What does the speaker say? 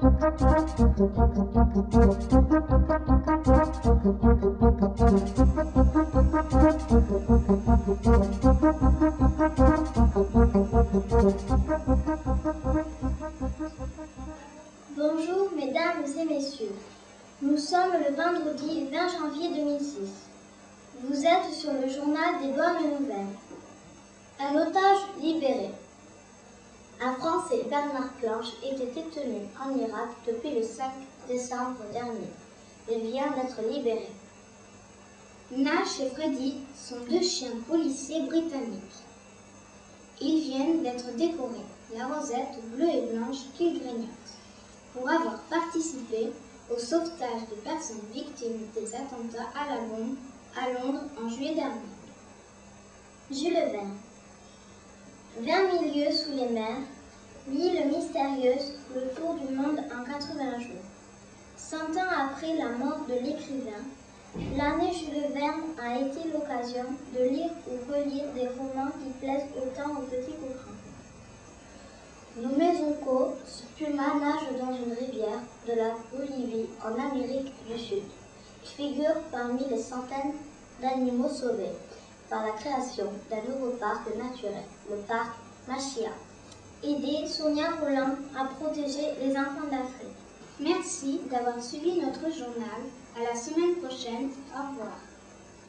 Bonjour mesdames et messieurs. Nous sommes le vendredi 20 janvier 2006. Vous êtes sur le journal des bonnes nouvelles. Un otage libéré. Un Français, Bernard Planche, était détenu en Irak depuis le 5 décembre dernier. Il vient d'être libéré. Nash et Freddy sont deux chiens policiers britanniques. Ils viennent d'être décorés, la rosette bleue et blanche qu'ils grignotent, pour avoir participé au sauvetage de personnes victimes des attentats à la bombe à Londres en juillet dernier. Jules Verne. 20 milieux sous les mers, l'île mystérieuse, le tour du monde en 80 jours. Cent ans après la mort de l'écrivain, l'année Jules Verne a été l'occasion de lire ou relire des romans qui plaisent autant aux petits qu'aux grands. Nos maisons co, Puma nage dans une rivière de la Bolivie en Amérique du Sud. Il figure parmi les centaines d'animaux sauvés par la création d'un nouveau parc naturel, le parc Machia. Aider Sonia Roland à protéger les enfants d'Afrique. Merci d'avoir suivi notre journal. À la semaine prochaine. Au revoir.